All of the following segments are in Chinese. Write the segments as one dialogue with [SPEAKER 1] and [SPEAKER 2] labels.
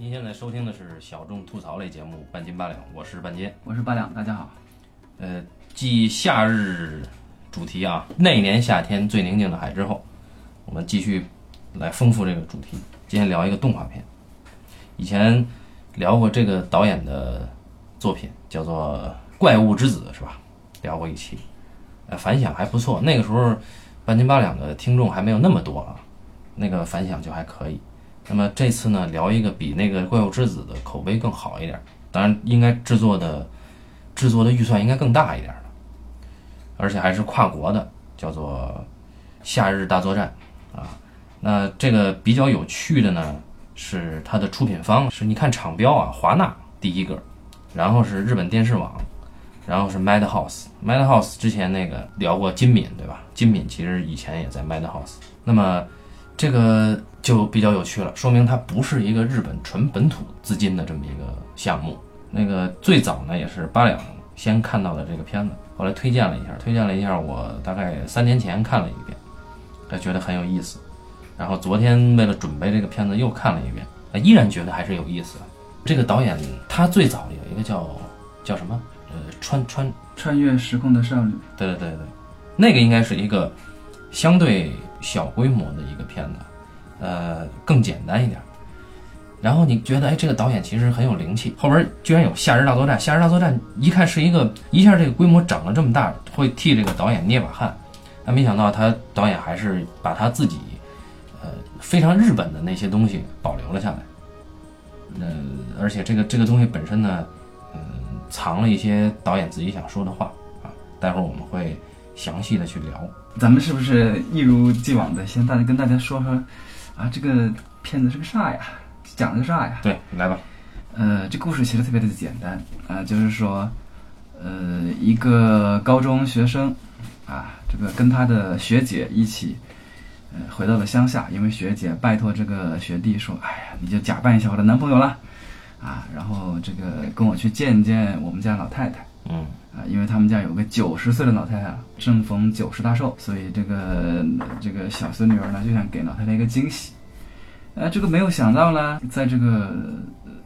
[SPEAKER 1] 您现在收听的是小众吐槽类节目《半斤八两》，我是半斤。
[SPEAKER 2] 我是八两，大家好。
[SPEAKER 1] 呃，继夏日主题啊，那年夏天最宁静的海之后，我们继续来丰富这个主题。今天聊一个动画片，以前聊过这个导演的作品，叫做《怪物之子》，是吧？聊过一期，呃，反响还不错。那个时候半斤八两的听众还没有那么多啊，那个反响就还可以。那么这次呢，聊一个比那个《怪物之子》的口碑更好一点，当然应该制作的制作的预算应该更大一点的，而且还是跨国的，叫做《夏日大作战》啊。那这个比较有趣的呢，是它的出品方是你看厂标啊，华纳第一个，然后是日本电视网，然后是 Madhouse。Madhouse 之前那个聊过金敏对吧？金敏其实以前也在 Madhouse。那么这个就比较有趣了，说明它不是一个日本纯本土资金的这么一个项目。那个最早呢也是八两先看到的这个片子，后来推荐了一下，推荐了一下，我大概三年前看了一遍，还觉得很有意思。然后昨天为了准备这个片子又看了一遍，依然觉得还是有意思。这个导演他最早有一个叫叫什么？呃，穿穿
[SPEAKER 2] 穿越时空的少女。
[SPEAKER 1] 对对对对，那个应该是一个相对小规模的一个片子，呃，更简单一点。然后你觉得，哎，这个导演其实很有灵气。后边居然有《夏日大作战》，《夏日大作战》一看是一个一下这个规模长了这么大，会替这个导演捏把汗。但没想到他导演还是把他自己。呃，非常日本的那些东西保留了下来，呃，而且这个这个东西本身呢，嗯，藏了一些导演自己想说的话啊，待会儿我们会详细的去聊。
[SPEAKER 2] 咱们是不是一如既往的先大家跟大家说说啊，这个片子是个啥呀？讲的是啥呀？
[SPEAKER 1] 对，来吧。
[SPEAKER 2] 呃，这故事其实特别的简单啊，就是说，呃，一个高中学生啊，这个跟他的学姐一起。呃，回到了乡下，因为学姐拜托这个学弟说：“哎呀，你就假扮一下我的男朋友啦，啊，然后这个跟我去见见我们家老太太。”
[SPEAKER 1] 嗯，
[SPEAKER 2] 啊，因为他们家有个九十岁的老太太，正逢九十大寿，所以这个这个小孙女儿呢就想给老太太一个惊喜。呃，这个没有想到呢，在这个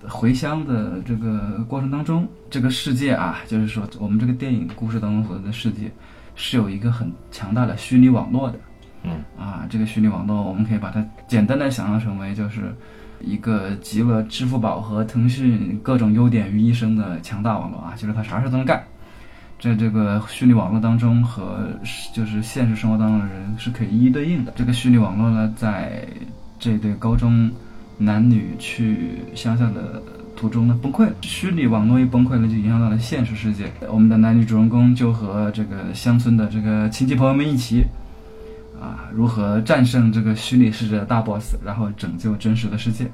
[SPEAKER 2] 回乡的这个过程当中，这个世界啊，就是说我们这个电影故事当中所的世界，是有一个很强大的虚拟网络的。
[SPEAKER 1] 嗯
[SPEAKER 2] 啊，这个虚拟网络我们可以把它简单的想象成为就是一个集了支付宝和腾讯各种优点于一身的强大网络啊，就是它啥事都能干。在这个虚拟网络当中和就是现实生活当中的人是可以一一对应的。这个虚拟网络呢，在这对高中男女去乡下的途中呢崩溃了。虚拟网络一崩溃了，就影响到了现实世界。我们的男女主人公就和这个乡村的这个亲戚朋友们一起。啊，如何战胜这个虚拟世界的大 boss，然后拯救真实的世界？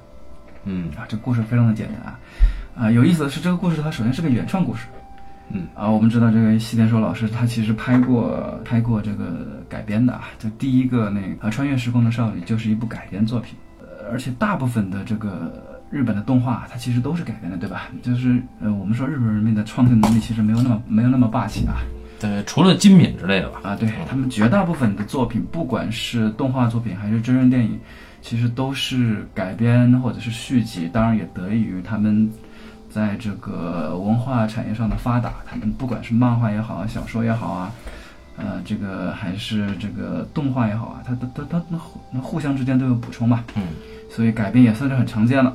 [SPEAKER 1] 嗯
[SPEAKER 2] 啊，这故事非常的简单啊。啊，有意思的是，这个故事它首先是个原创故事。
[SPEAKER 1] 嗯
[SPEAKER 2] 啊，我们知道这个西田守老师他其实拍过拍过这个改编的啊，就第一个那个穿越时空的少女就是一部改编作品。呃，而且大部分的这个日本的动画它其实都是改编的，对吧？就是呃，我们说日本人民的创新能力其实没有那么没有那么霸气啊。
[SPEAKER 1] 对，除了金敏之类的吧。
[SPEAKER 2] 啊，对他们绝大部分的作品，不管是动画作品还是真人电影，其实都是改编或者是续集。当然也得益于他们在这个文化产业上的发达，他们不管是漫画也好啊，小说也好啊，呃，这个还是这个动画也好啊，它它它它那互那互相之间都有补充嘛。
[SPEAKER 1] 嗯，
[SPEAKER 2] 所以改编也算是很常见了。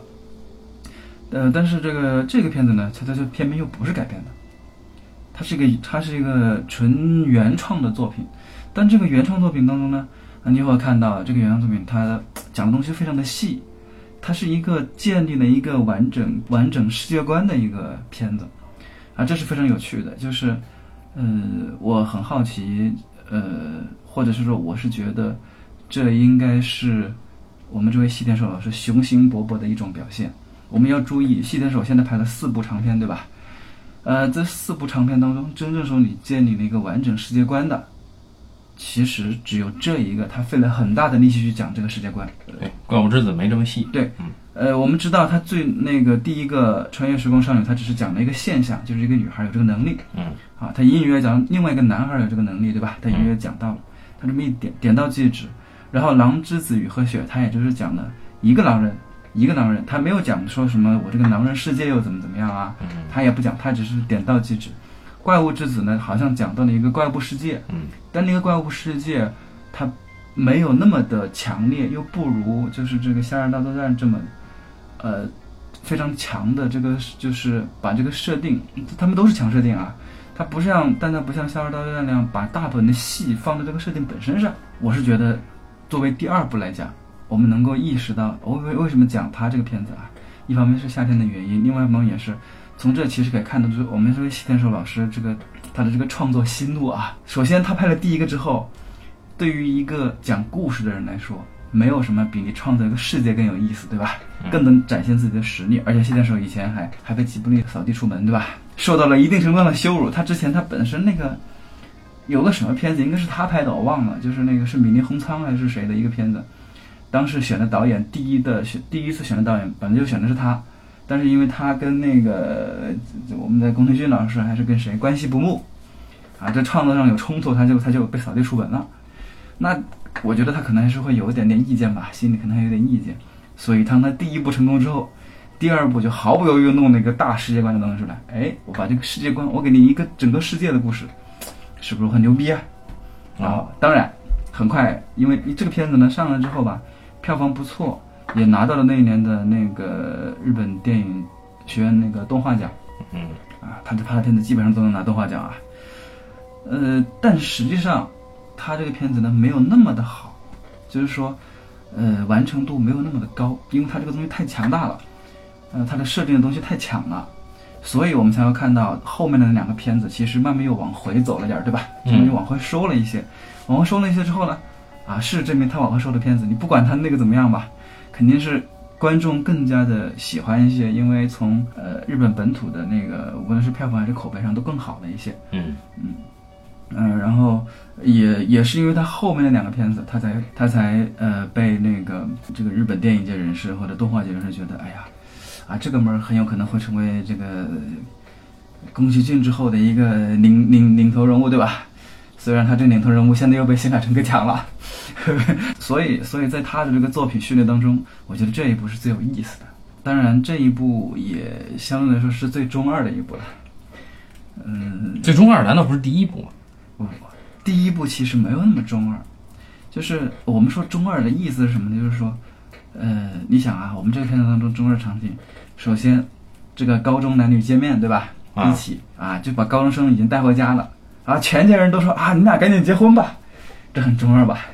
[SPEAKER 2] 呃，但是这个这个片子呢，它它就偏偏又不是改编的。它是一个，它是一个纯原创的作品，但这个原创作品当中呢，啊，你会看到这个原创作品它讲的东西非常的细，它是一个建立了一个完整完整世界观的一个片子，啊，这是非常有趣的。就是，呃，我很好奇，呃，或者是说，我是觉得，这应该是我们这位西田守老师雄心勃勃的一种表现。我们要注意，西田守现在拍了四部长片，对吧？呃，这四部长片当中，真正说你建立了一个完整世界观的，其实只有这一个，他费了很大的力气去讲这个世界观。
[SPEAKER 1] 对，怪物之子没这么细。
[SPEAKER 2] 对，
[SPEAKER 1] 嗯，
[SPEAKER 2] 呃，我们知道他最那个第一个穿越时空少女，他只是讲了一个现象，就是一个女孩有这个能力。
[SPEAKER 1] 嗯，
[SPEAKER 2] 啊，他隐隐约讲另外一个男孩有这个能力，对吧？他隐约讲到了，他这么一点点到即止。然后狼之子与和雪，他也就是讲了一个狼人一个狼人，他没有讲说什么我这个狼人世界又怎么怎么样啊，
[SPEAKER 1] 嗯
[SPEAKER 2] 他也不讲，他只是点到即止。怪物之子呢，好像讲到了一个怪物世界，
[SPEAKER 1] 嗯
[SPEAKER 2] 但那个怪物世界它没有那么的强烈，又不如就是这个《夏日大作战》这么，呃，非常强的这个就是把这个设定，他们都是强设定啊，它不像，但它不像《夏日大作战》那样把大部分的戏放在这个设定本身上。我是觉得，作为第二部来讲，我们能够意识到我为为什么讲它这个片子啊，一方面是夏天的原因，另外一方面也是。从这其实可以看得出，我们这位西天守老师这个他的这个创作心路啊。首先，他拍了第一个之后，对于一个讲故事的人来说，没有什么比你创造一个世界更有意思，对吧？更能展现自己的实力。而且西天守以前还还被吉卜力扫地出门，对吧？受到了一定程度上的羞辱。他之前他本身那个有个什么片子，应该是他拍的，我忘了，就是那个是米林红仓还是谁的一个片子。当时选的导演，第一的选第一次选的导演，本来就选的是他。但是因为他跟那个我们的宫藤骏老师还是跟谁关系不睦，啊，这创作上有冲突，他就他就被扫地出门了。那我觉得他可能还是会有一点点意见吧，心里可能还有点意见。所以当他第一部成功之后，第二部就毫不犹豫弄了一个大世界观的东西出来。哎，我把这个世界观，我给你一个整个世界的故事，是不是很牛逼啊？啊，当然，很快，因为这个片子呢上了之后吧，票房不错。也拿到了那一年的那个日本电影学院那个动画奖，
[SPEAKER 1] 嗯，
[SPEAKER 2] 啊，他的他的片子基本上都能拿动画奖啊，呃，但实际上他这个片子呢没有那么的好，就是说，呃，完成度没有那么的高，因为他这个东西太强大了，呃，他的设定的东西太强了，所以我们才会看到后面的那两个片子其实慢慢又往回走了点儿，对吧？慢慢又往回收了一些，往回收了一些之后呢，啊，事实证明他往回收的片子，你不管他那个怎么样吧。肯定是观众更加的喜欢一些，因为从呃日本本土的那个无论是票房还是口碑上都更好了一些。
[SPEAKER 1] 嗯
[SPEAKER 2] 嗯嗯，然后也也是因为他后面的两个片子，他才他才呃被那个这个日本电影界人士或者动画界人士觉得，哎呀啊这个门很有可能会成为这个宫崎骏之后的一个领领领头人物，对吧？虽然他这领头人物现在又被新海诚给抢了。所以，所以在他的这个作品序列当中，我觉得这一部是最有意思的。当然，这一部也相对来说是最中二的一部了。嗯，
[SPEAKER 1] 最中二难道不是第一部吗？
[SPEAKER 2] 不，第一部其实没有那么中二。就是我们说中二的意思是什么呢？就是说，呃，你想啊，我们这个片子当中中二场景，首先这个高中男女见面，对吧？
[SPEAKER 1] 啊
[SPEAKER 2] 一起啊，就把高中生已经带回家了，啊，全家人都说啊，你俩赶紧结婚吧，这很中二吧？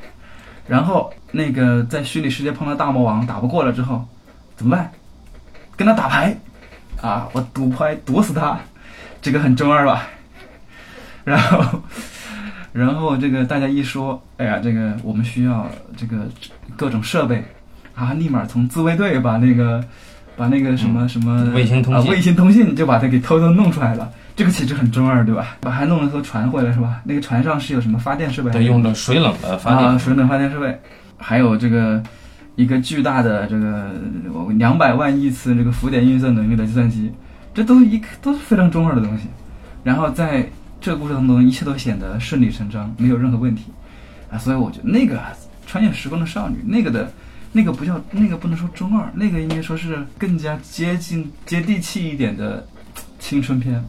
[SPEAKER 2] 然后那个在虚拟世界碰到大魔王打不过了之后，怎么办？跟他打牌，啊，我赌牌赌死他，这个很中二吧？然后，然后这个大家一说，哎呀，这个我们需要这个各种设备，啊，立马从自卫队把那个把那个什么什么
[SPEAKER 1] 卫星通信
[SPEAKER 2] 啊卫星通信就把它给偷偷弄出来了。这个其实很中二，对吧？把还弄了艘船回来，是吧？那个船上是有什么发电设备？
[SPEAKER 1] 对，用的水冷的发电。
[SPEAKER 2] 啊，水冷发电设备，还有这个一个巨大的这个两百万亿次这个浮点运算能力的计算机，这都一都是非常中二的东西。然后在这个故事当中，一切都显得顺理成章，没有任何问题啊。所以我觉得那个穿越时空的少女，那个的，那个不叫那个不能说中二，那个应该说是更加接近接地气一点的青春片。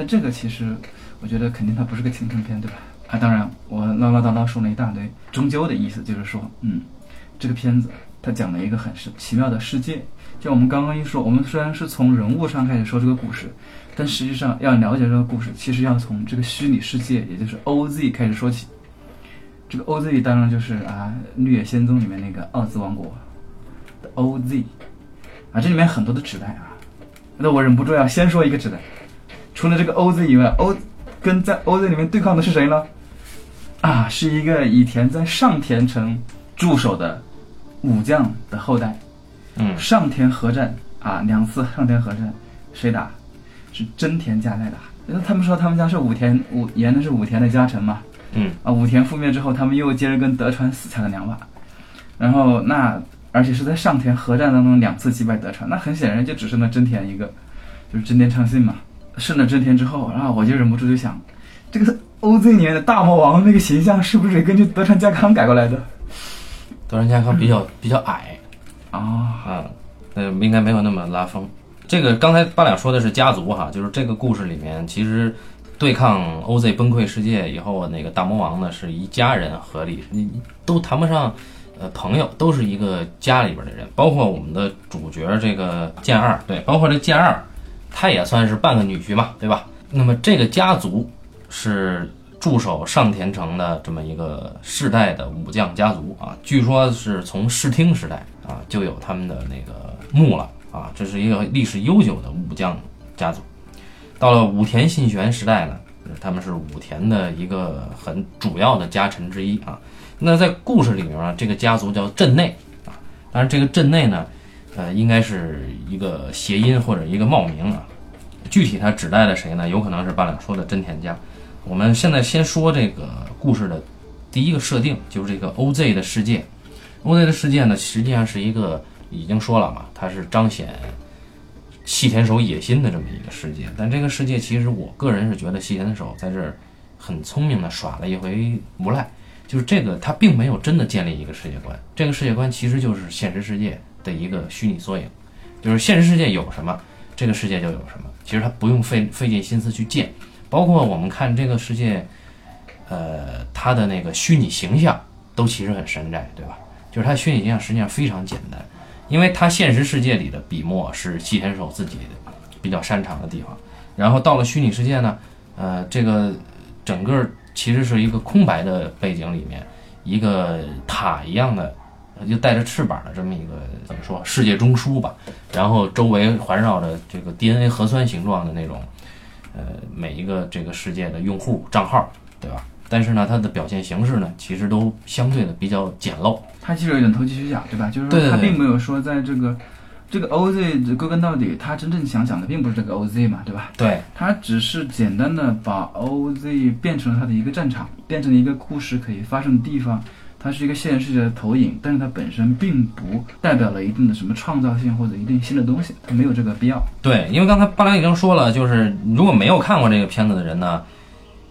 [SPEAKER 2] 但这个其实，我觉得肯定它不是个青春片，对吧？啊，当然，我唠唠叨叨说了一大堆，终究的意思就是说，嗯，这个片子它讲了一个很是奇妙的世界。就我们刚刚一说，我们虽然是从人物上开始说这个故事，但实际上要了解这个故事，其实要从这个虚拟世界，也就是 OZ 开始说起。这个 OZ 当然就是啊，《绿野仙踪》里面那个奥兹王国的 OZ 啊，这里面很多的指代啊，那我忍不住要先说一个指代。除了这个 OZ 以外，O 跟在 OZ 里面对抗的是谁呢？啊，是一个以前在上田城驻守的武将的后代。
[SPEAKER 1] 嗯
[SPEAKER 2] 上田合战啊，两次 上田合战，谁打？是真田家在打。因为他们说他们家是武田武沿的是武田的家臣嘛。
[SPEAKER 1] 嗯
[SPEAKER 2] 啊，武田覆灭之后，他们又接着跟德川死缠了两把，然后那而且是在上田合战当中两次击败德川，那很显然就只剩了真田一个，就是真田昌信嘛。胜了真田之后，然后我就忍不住就想，这个 OZ 里面的大魔王那个形象是不是根据德川家康改过来的？
[SPEAKER 1] 德川家康比较比较矮
[SPEAKER 2] 啊、
[SPEAKER 1] 啊，那，应该没有那么拉风。这个刚才八两说的是家族哈，就是这个故事里面其实对抗 OZ 崩溃世界以后，那个大魔王呢是一家人合力，你你都谈不上呃朋友，都是一个家里边的人，包括我们的主角这个剑二，对，包括这剑二，他也算是半个女婿嘛，对吧？那么这个家族是驻守上田城的这么一个世代的武将家族啊，据说是从室町时代啊就有他们的那个墓了啊，这是一个历史悠久的武将家族。到了武田信玄时代呢，他们是武田的一个很主要的家臣之一啊。那在故事里面呢，这个家族叫镇内啊，当然这个镇内呢，呃，应该是一个谐音或者一个冒名啊。具体它指代的谁呢？有可能是八两说的真田家。我们现在先说这个故事的第一个设定，就是这个 OZ 的世界。OZ 的世界呢，实际上是一个已经说了嘛，它是彰显细田守野心的这么一个世界。但这个世界其实我个人是觉得细田守在这儿很聪明的耍了一回无赖，就是这个他并没有真的建立一个世界观，这个世界观其实就是现实世界的一个虚拟缩影，就是现实世界有什么，这个世界就有什么。其实他不用费费尽心思去建，包括我们看这个世界，呃，它的那个虚拟形象都其实很山寨，对吧？就是它虚拟形象实际上非常简单，因为它现实世界里的笔墨是细田守自己比较擅长的地方，然后到了虚拟世界呢，呃，这个整个其实是一个空白的背景里面，一个塔一样的。就带着翅膀的这么一个怎么说世界中枢吧，然后周围环绕着这个 DNA 核酸形状的那种，呃，每一个这个世界的用户账号，对吧？但是呢，它的表现形式呢，其实都相对的比较简陋。
[SPEAKER 2] 它其实有点投机取巧，对吧？就是说它并没有说在这个这个 OZ 归根到底，它真正想讲的并不是这个 OZ 嘛，对吧？
[SPEAKER 1] 对
[SPEAKER 2] 它只是简单的把 OZ 变成了它的一个战场，变成了一个故事可以发生的地方。它是一个现实世界的投影，但是它本身并不代表了一定的什么创造性或者一定新的东西，它没有这个必要。
[SPEAKER 1] 对，因为刚才八良已经说了，就是如果没有看过这个片子的人呢，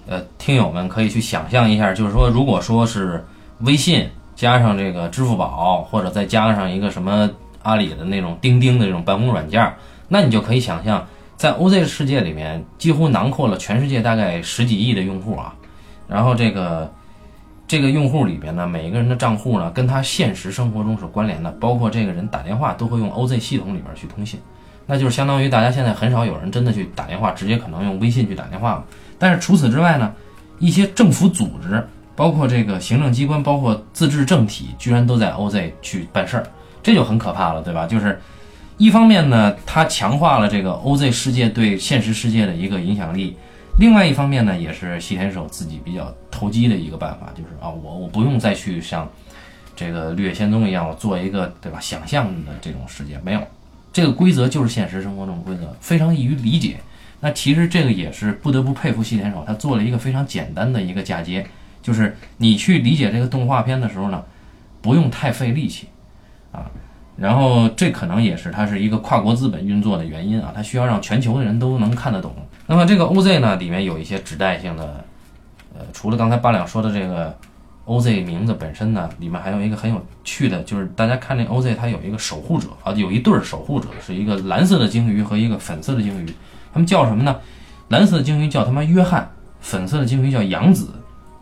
[SPEAKER 1] 呃，听友们可以去想象一下，就是说，如果说是微信加上这个支付宝，或者再加上一个什么阿里的那种钉钉的这种办公软件，那你就可以想象，在 OZ 世界里面，几乎囊括了全世界大概十几亿的用户啊，然后这个。这个用户里边呢，每一个人的账户呢，跟他现实生活中是关联的，包括这个人打电话都会用 OZ 系统里边去通信，那就是相当于大家现在很少有人真的去打电话，直接可能用微信去打电话了。但是除此之外呢，一些政府组织，包括这个行政机关，包括自治政体，居然都在 OZ 去办事儿，这就很可怕了，对吧？就是一方面呢，它强化了这个 OZ 世界对现实世界的一个影响力。另外一方面呢，也是细田守自己比较投机的一个办法，就是啊，我我不用再去像这个绿野仙踪一样，我做一个对吧想象的这种世界，没有这个规则就是现实生活中的规则，非常易于理解。那其实这个也是不得不佩服细田守，他做了一个非常简单的一个嫁接，就是你去理解这个动画片的时候呢，不用太费力气啊。然后这可能也是它是一个跨国资本运作的原因啊，它需要让全球的人都能看得懂。那么这个 OZ 呢，里面有一些指代性的，呃，除了刚才八两说的这个 OZ 名字本身呢，里面还有一个很有趣的，就是大家看这 OZ 它有一个守护者啊，有一对儿守护者，是一个蓝色的鲸鱼和一个粉色的鲸鱼，他们叫什么呢？蓝色的鲸鱼叫他妈约翰，粉色的鲸鱼叫杨子，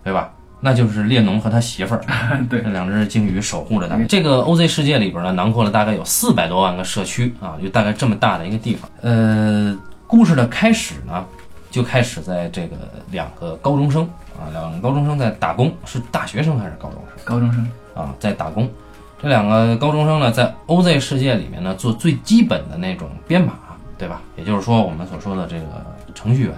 [SPEAKER 1] 对吧？那就是列侬和他媳妇儿，
[SPEAKER 2] 对
[SPEAKER 1] 这两只鲸鱼守护着他。这个 OZ 世界里边呢，囊括了大概有四百多万个社区啊，就大概这么大的一个地方。呃，故事的开始呢，就开始在这个两个高中生啊，两个高中生在打工，是大学生还是高中生？
[SPEAKER 2] 高中生
[SPEAKER 1] 啊，在打工。这两个高中生呢，在 OZ 世界里面呢，做最基本的那种编码，对吧？也就是说，我们所说的这个程序员。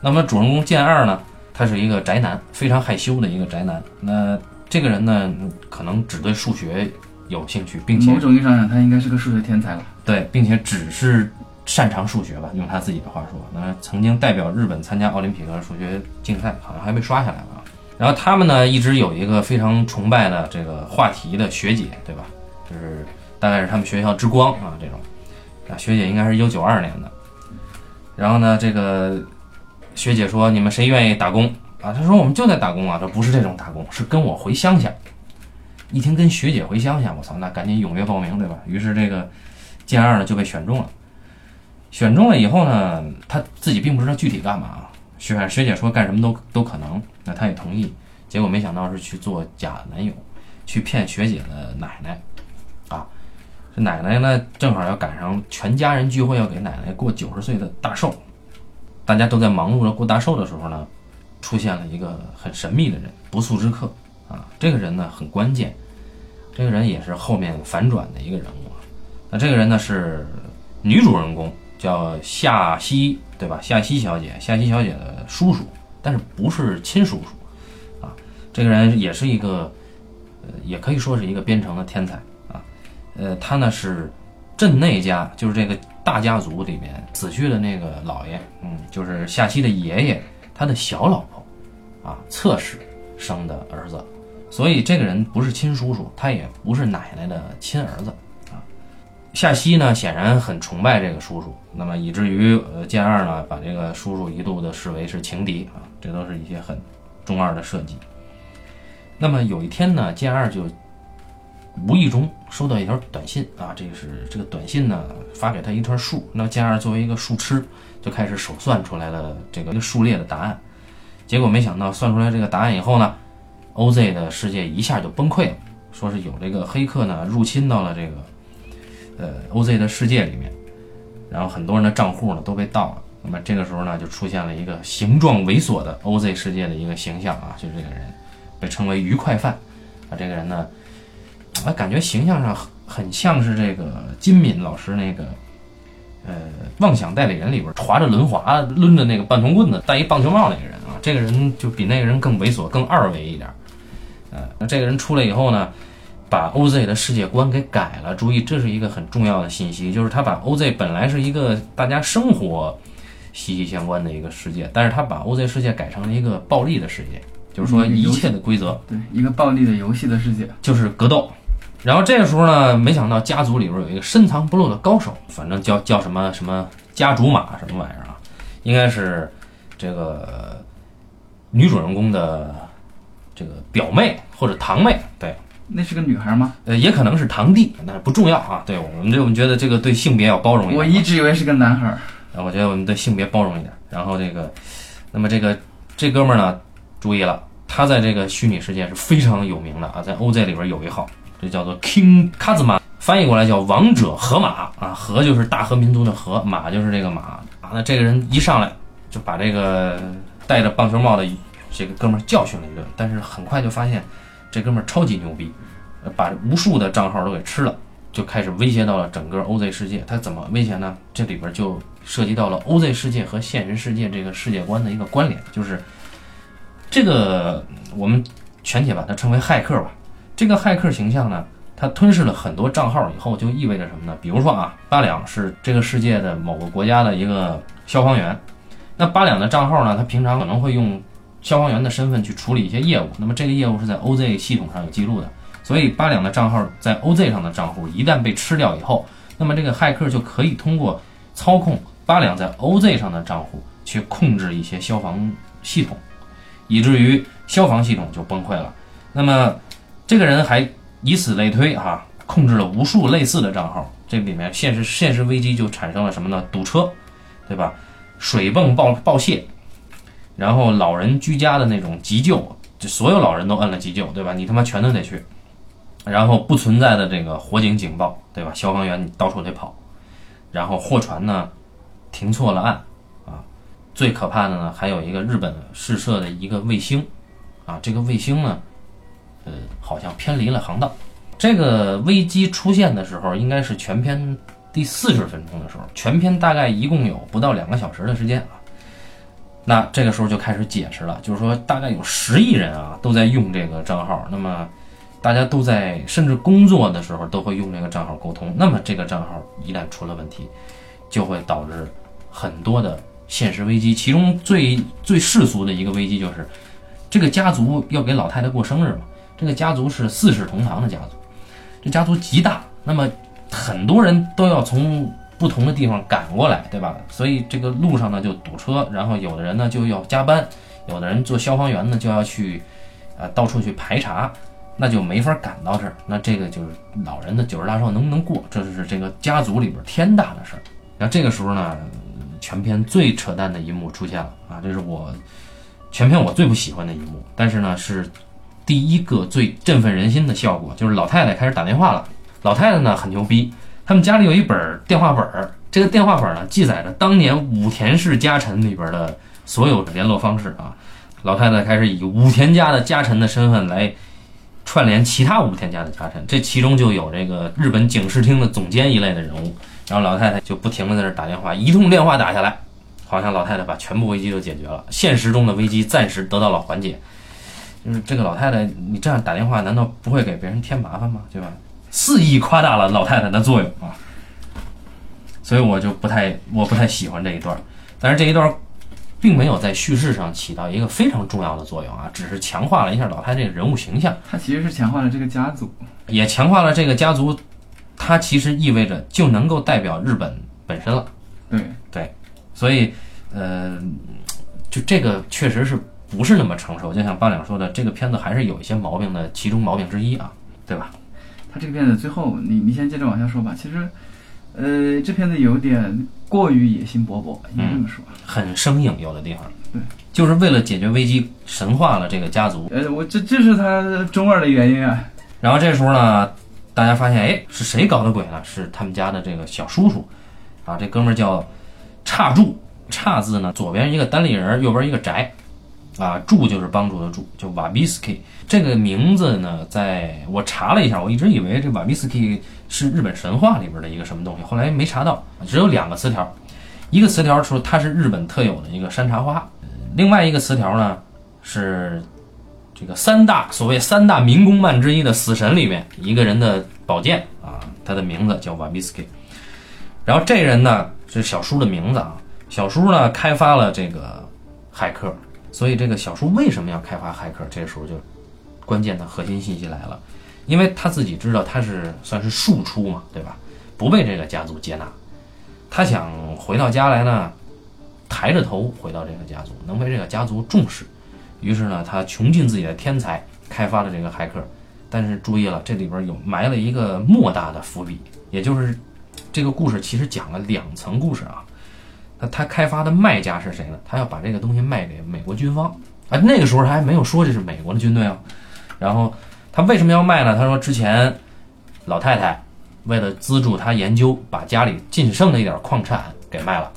[SPEAKER 1] 那么主人公剑二呢？他是一个宅男，非常害羞的一个宅男。那这个人呢，可能只对数学有兴趣，并且
[SPEAKER 2] 某种意义上讲，他应该是个数学天才了。
[SPEAKER 1] 对，并且只是擅长数学吧，用他自己的话说。那曾经代表日本参加奥林匹克数学竞赛，好像还被刷下来了。然后他们呢，一直有一个非常崇拜的这个话题的学姐，对吧？就是大概是他们学校之光啊，这种啊学姐应该是一九九二年的。然后呢，这个。学姐说：“你们谁愿意打工啊？”他说：“我们就在打工啊，这不是这种打工，是跟我回乡下。”一听跟学姐回乡下，我操，那赶紧踊跃报名，对吧？于是这个剑二呢就被选中了。选中了以后呢，他自己并不知道具体干嘛。学学姐说干什么都都可能，那他也同意。结果没想到是去做假男友，去骗学姐的奶奶。啊，这奶奶呢正好要赶上全家人聚会，要给奶奶过九十岁的大寿。大家都在忙碌着过大寿的时候呢，出现了一个很神秘的人，不速之客。啊，这个人呢很关键，这个人也是后面反转的一个人物。那这个人呢是女主人公。叫夏曦，对吧？夏曦小姐，夏曦小姐的叔叔，但是不是亲叔叔啊？这个人也是一个，呃，也可以说是一个编程的天才啊。呃，他呢是镇内家，就是这个大家族里面死去的那个老爷，嗯，就是夏曦的爷爷，他的小老婆啊，侧室生的儿子，所以这个人不是亲叔叔，他也不是奶奶的亲儿子。啊夏曦呢，显然很崇拜这个叔叔，那么以至于呃剑二呢，把这个叔叔一度的视为是情敌啊，这都是一些很中二的设计。那么有一天呢，剑二就无意中收到一条短信啊，这个是这个短信呢发给他一串数，那剑二作为一个数痴，就开始手算出来了这个数列的答案，结果没想到算出来这个答案以后呢，OZ 的世界一下就崩溃了，说是有这个黑客呢入侵到了这个。呃，OZ 的世界里面，然后很多人的账户呢都被盗了。那么这个时候呢，就出现了一个形状猥琐的 OZ 世界的一个形象啊，就是这个人被称为愉快犯啊。这个人呢，啊，感觉形象上很很像是这个金敏老师那个呃妄想代理人里边划着轮滑、抡着那个半铜棍子、戴一棒球帽那个人啊。这个人就比那个人更猥琐、更二维一点。呃，那这个人出来以后呢？把 OZ 的世界观给改了，注意，这是一个很重要的信息，就是他把 OZ 本来是一个大家生活息息相关的一个世界，但是他把 OZ 世界改成了一个暴力的世界，就是说一切的规则，
[SPEAKER 2] 对，一个暴力的游戏的世界，
[SPEAKER 1] 就是格斗。然后这个时候呢，没想到家族里边有一个深藏不露的高手，反正叫叫什么什么家主马什么玩意儿啊，应该是这个女主人公的这个表妹或者堂妹，对。
[SPEAKER 2] 那是个女孩吗？
[SPEAKER 1] 呃，也可能是堂弟，但是不重要啊。对我们这，我们觉得这个对性别要包容一点。
[SPEAKER 2] 我一直以为是个男孩。
[SPEAKER 1] 啊，我觉得我们对性别包容一点。然后这个，那么这个这哥们儿呢，注意了，他在这个虚拟世界是非常有名的啊，在 OZ 里边有一号，这叫做 King kazma 翻译过来叫王者河马啊，河就是大和民族的河，马就是这个马啊。那这个人一上来就把这个戴着棒球帽的这个哥们儿教训了一顿，但是很快就发现。这哥们儿超级牛逼，把无数的账号都给吃了，就开始威胁到了整个 OZ 世界。他怎么威胁呢？这里边就涉及到了 OZ 世界和现实世界这个世界观的一个关联，就是这个我们全体把它称为骇客吧。这个骇客形象呢，他吞噬了很多账号以后，就意味着什么呢？比如说啊，八两是这个世界的某个国家的一个消防员，那八两的账号呢，他平常可能会用。消防员的身份去处理一些业务，那么这个业务是在 OZ 系统上有记录的，所以八两的账号在 OZ 上的账户一旦被吃掉以后，那么这个骇客就可以通过操控八两在 OZ 上的账户去控制一些消防系统，以至于消防系统就崩溃了。那么这个人还以此类推，哈，控制了无数类似的账号，这里面现实现实危机就产生了什么呢？堵车，对吧？水泵爆爆泄。然后老人居家的那种急救，就所有老人都摁了急救，对吧？你他妈全都得去。然后不存在的这个火警警报，对吧？消防员你到处得跑。然后货船呢停错了岸，啊，最可怕的呢还有一个日本试射的一个卫星，啊，这个卫星呢，呃，好像偏离了航道。这个危机出现的时候，应该是全篇第四十分钟的时候，全篇大概一共有不到两个小时的时间啊。那这个时候就开始解释了，就是说大概有十亿人啊都在用这个账号，那么大家都在甚至工作的时候都会用这个账号沟通，那么这个账号一旦出了问题，就会导致很多的现实危机。其中最最世俗的一个危机就是，这个家族要给老太太过生日嘛，这个家族是四世同堂的家族，这家族极大，那么很多人都要从。不同的地方赶过来，对吧？所以这个路上呢就堵车，然后有的人呢就要加班，有的人做消防员呢就要去，呃，到处去排查，那就没法赶到这儿。那这个就是老人的九十大寿能不能过，这是这个家族里边天大的事儿。然后这个时候呢，全片最扯淡的一幕出现了啊，这是我全片我最不喜欢的一幕，但是呢是第一个最振奋人心的效果，就是老太太开始打电话了。老太太呢很牛逼，他们家里有一本电话本儿，这个电话本儿呢记载着当年武田氏家臣里边的所有联络方式啊。老太太开始以武田家的家臣的身份来串联其他武田家的家臣，这其中就有这个日本警视厅的总监一类的人物。然后老太太就不停的在这打电话，一通电话打下来，好像老太太把全部危机都解决了，现实中的危机暂时得到了缓解。就是这个老太太，你这样打电话，难道不会给别人添麻烦吗？对吧？肆意夸大了老太太的作用啊，所以我就不太我不太喜欢这一段。但是这一段并没有在叙事上起到一个非常重要的作用啊，只是强化了一下老太太这个人物形象，
[SPEAKER 2] 它其实是强化了这个家族。
[SPEAKER 1] 也强化了这个家族，它其实意味着就能够代表日本本身了。
[SPEAKER 2] 对对，
[SPEAKER 1] 所以，呃，就这个确实是不是那么成熟。就像八两说的，这个片子还是有一些毛病的，其中毛病之一啊，对吧？
[SPEAKER 2] 他这个片子最后，你你先接着往下说吧。其实，呃，这片子有点过于野心勃勃，应该这么说。
[SPEAKER 1] 很生硬，有的地方。
[SPEAKER 2] 对，
[SPEAKER 1] 就是为了解决危机，神化了这个家族。
[SPEAKER 2] 呃，我这这是他中二的原因啊。
[SPEAKER 1] 然后这时候呢，大家发现，哎，是谁搞的鬼呢？是他们家的这个小叔叔，啊，这哥们儿叫叉柱，叉字呢，左边一个单立人，右边一个宅，啊，助就是帮助的助，就瓦比斯基。这个名字呢，在我查了一下，我一直以为这瓦比斯基是日本神话里边的一个什么东西，后来没查到，只有两个词条，一个词条说它是日本特有的一个山茶花，另外一个词条呢是这个三大所谓三大民工漫之一的死神里面一个人的宝剑啊，他的名字叫瓦比斯基。然后这人呢是小叔的名字啊，小叔呢开发了这个骇客，所以这个小叔为什么要开发骇客？这时候就关键的核心信息来了，因为他自己知道他是算是庶出嘛，对吧？不被这个家族接纳，他想回到家来呢，抬着头回到这个家族，能被这个家族重视。于是呢，他穷尽自己的天才，开发了这个骇客。但是注意了，这里边有埋了一个莫大的伏笔，也就是这个故事其实讲了两层故事啊。那他开发的卖家是谁呢？他要把这个东西卖给美国军方啊。那个时候他还没有说这是美国的军队啊。然后他为什么要卖呢？他说之前老太太为了资助他研究，把家里仅剩的一点矿产给卖了。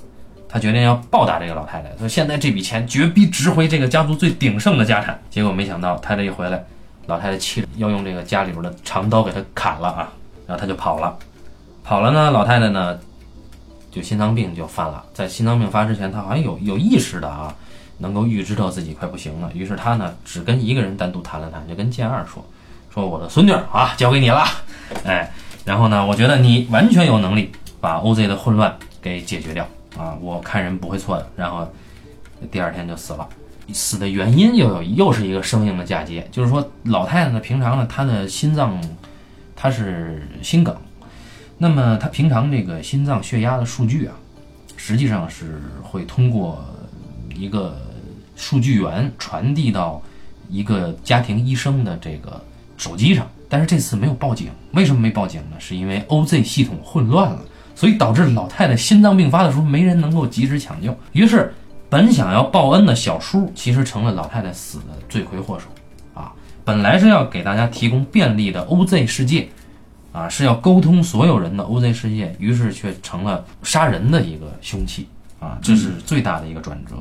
[SPEAKER 1] 他决定要报答这个老太太，所以现在这笔钱绝逼值回这个家族最鼎盛的家产。结果没想到他这一回来，老太太气得要用这个家里边的长刀给他砍了啊，然后他就跑了。跑了呢，老太太呢就心脏病就犯了，在心脏病发之前，他好像有有意识的啊，能够预知到自己快不行了。于是他呢只跟一个人单独谈了谈，就跟剑二说：“说我的孙女啊交给你了，哎，然后呢，我觉得你完全有能力把 OZ 的混乱给解决掉。”啊，我看人不会错的。然后第二天就死了，死的原因又有又是一个生硬的嫁接，就是说老太太呢，平常呢她的心脏她是心梗，那么他平常这个心脏血压的数据啊，实际上是会通过一个数据源传递到一个家庭医生的这个手机上，但是这次没有报警，为什么没报警呢？是因为 OZ 系统混乱了。所以导致老太太心脏病发的时候没人能够及时抢救，于是本想要报恩的小叔其实成了老太太死的罪魁祸首，啊，本来是要给大家提供便利的 OZ 世界，啊，是要沟通所有人的 OZ 世界，于是却成了杀人的一个凶器，啊，这是最大的一个转折。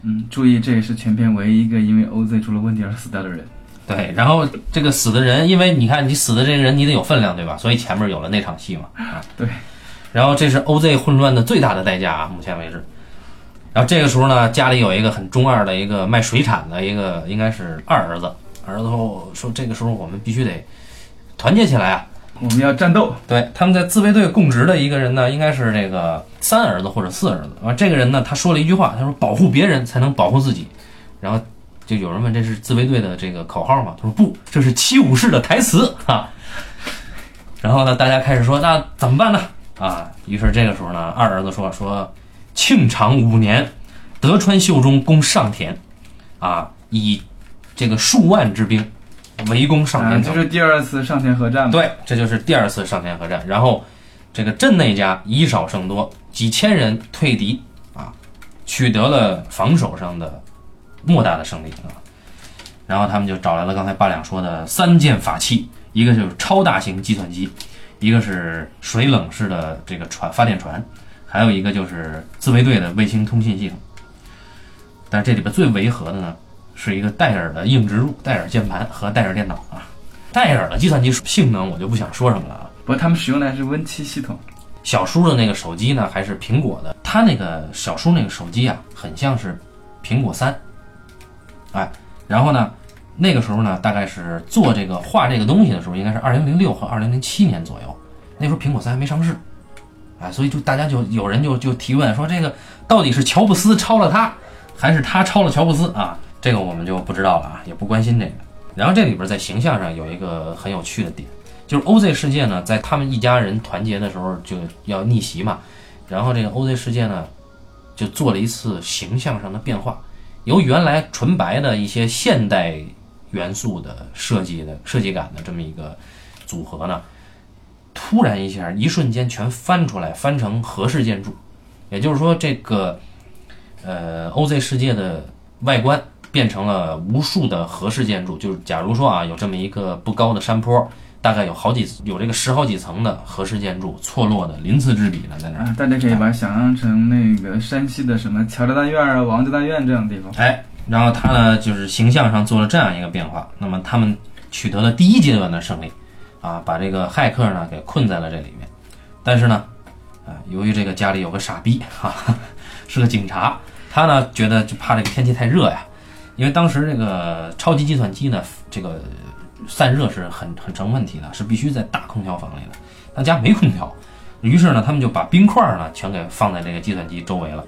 [SPEAKER 2] 嗯，注意，这也是全片唯一一个因为 OZ 出了问题而死掉的人。
[SPEAKER 1] 对，然后这个死的人，因为你看你死的这个人，你得有分量，对吧？所以前面有了那场戏嘛，啊，
[SPEAKER 2] 对。
[SPEAKER 1] 然后这是 OZ 混乱的最大的代价啊，目前为止。然后这个时候呢，家里有一个很中二的一个卖水产的一个，应该是二儿子。儿子后说，这个时候我们必须得团结起来啊，
[SPEAKER 2] 我们要战斗。
[SPEAKER 1] 对，他们在自卫队供职的一个人呢，应该是这个三儿子或者四儿子啊。这个人呢，他说了一句话，他说：“保护别人才能保护自己。”然后就有人问这是自卫队的这个口号吗？他说不，这是七武士的台词啊。然后呢，大家开始说那怎么办呢？啊，于是这个时候呢，二儿子说说庆长五年，德川秀忠攻上田，啊，以这个数万之兵围攻上
[SPEAKER 2] 啊，
[SPEAKER 1] 田城。
[SPEAKER 2] 就是第二次上田合战嘛。
[SPEAKER 1] 对，这就是第二次上田合战。然后，这个镇内家以少胜多，几千人退敌啊，取得了防守上的莫大的胜利啊。然后他们就找来了刚才八两说的三件法器，一个就是超大型计算机，一个是水冷式的这个船发电船，还有一个就是自卫队的卫星通信系统。但这里边最违和的呢，是一个戴尔的硬植入、戴尔键盘和戴尔电脑啊。戴尔的计算机性能我就不想说什么了啊。
[SPEAKER 2] 不过他们使用的还是 Win 七系统。
[SPEAKER 1] 小叔的那个手机呢，还是苹果的。他那个小叔那个手机啊，很像是苹果三，哎，然后呢，那个时候呢，大概是做这个画这个东西的时候，应该是二零零六和二零零七年左右。那时候苹果三还没上市，哎，所以就大家就有人就就提问说，这个到底是乔布斯抄了他，还是他抄了乔布斯啊？这个我们就不知道了啊，也不关心这个。然后这里边在形象上有一个很有趣的点。就是 OZ 世界呢，在他们一家人团结的时候就要逆袭嘛，然后这个 OZ 世界呢，就做了一次形象上的变化，由原来纯白的一些现代元素的设计的设计感的这么一个组合呢，突然一下一瞬间全翻出来，翻成合式建筑，也就是说这个呃 OZ 世界的外观变成了无数的合式建筑，就是假如说啊有这么一个不高的山坡。大概有好几有这个十好几层的合式建筑，错落的鳞次栉比的在那儿。
[SPEAKER 2] 啊，大家可以把它想象成那个山西的什么乔家大院啊、王家大院这样的地方。
[SPEAKER 1] 哎，然后他呢，就是形象上做了这样一个变化。那么他们取得了第一阶段的胜利，啊，把这个骇客呢给困在了这里面。但是呢，啊，由于这个家里有个傻逼哈、啊，是个警察，他呢觉得就怕这个天气太热呀，因为当时这个超级计算机呢，这个。散热是很很成问题的，是必须在大空调房里的。他家没空调，于是呢，他们就把冰块呢全给放在这个计算机周围了。